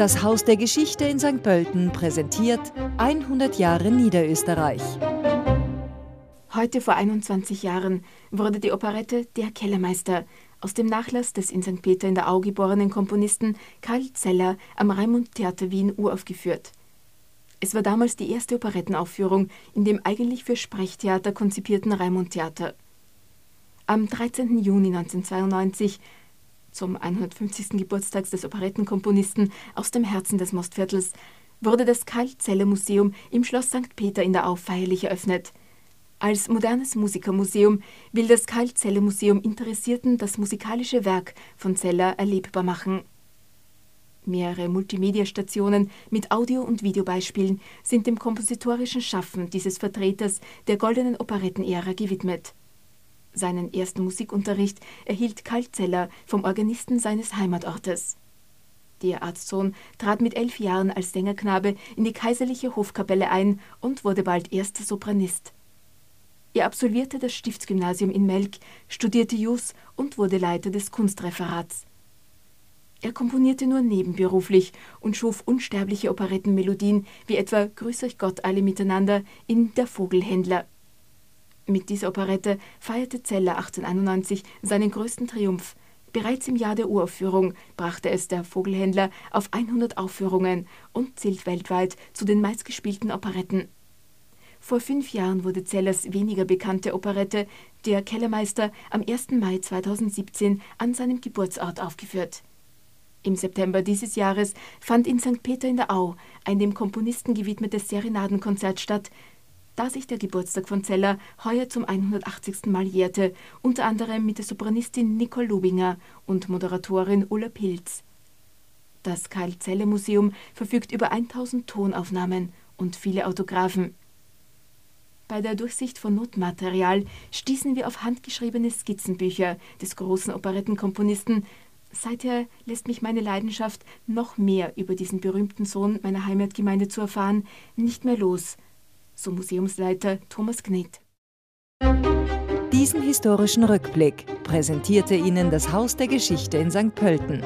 Das Haus der Geschichte in St. Pölten präsentiert 100 Jahre Niederösterreich. Heute vor 21 Jahren wurde die Operette Der Kellermeister aus dem Nachlass des in St. Peter in der Au geborenen Komponisten Karl Zeller am Raimund Theater Wien uraufgeführt. Es war damals die erste Operettenaufführung in dem eigentlich für Sprechtheater konzipierten Raimund Theater. Am 13. Juni 1992, zum 150. Geburtstag des Operettenkomponisten aus dem Herzen des Mostviertels, wurde das Karl-Zeller-Museum im Schloss St. Peter in der Au feierlich eröffnet. Als modernes Musikermuseum will das Karl-Zeller-Museum Interessierten das musikalische Werk von Zeller erlebbar machen. Mehrere Multimedia-Stationen mit Audio- und Videobeispielen sind dem kompositorischen Schaffen dieses Vertreters der goldenen Operettenära gewidmet. Seinen ersten Musikunterricht erhielt Karl Zeller vom Organisten seines Heimatortes. Der Arztsohn trat mit elf Jahren als Sängerknabe in die kaiserliche Hofkapelle ein und wurde bald erster Sopranist. Er absolvierte das Stiftsgymnasium in Melk, studierte Jus und wurde Leiter des Kunstreferats. Er komponierte nur nebenberuflich und schuf unsterbliche Operettenmelodien wie etwa Grüß euch Gott alle miteinander in Der Vogelhändler. Mit dieser Operette feierte Zeller 1891 seinen größten Triumph. Bereits im Jahr der Uraufführung brachte es der Vogelhändler auf 100 Aufführungen und zählt weltweit zu den meistgespielten Operetten. Vor fünf Jahren wurde Zellers weniger bekannte Operette Der Kellermeister am 1. Mai 2017 an seinem Geburtsort aufgeführt. Im September dieses Jahres fand in St. Peter in der Au ein dem Komponisten gewidmetes Serenadenkonzert statt, da sich der Geburtstag von Zeller heuer zum 180. Mal jährte, unter anderem mit der Sopranistin Nicole Lubinger und Moderatorin Ulla Pilz. Das Karl-Zeller-Museum verfügt über 1000 Tonaufnahmen und viele Autographen. Bei der Durchsicht von Notmaterial stießen wir auf handgeschriebene Skizzenbücher des großen Operettenkomponisten. Seither lässt mich meine Leidenschaft, noch mehr über diesen berühmten Sohn meiner Heimatgemeinde zu erfahren, nicht mehr los – so Museumsleiter Thomas Knet. Diesen historischen Rückblick präsentierte Ihnen das Haus der Geschichte in St. Pölten.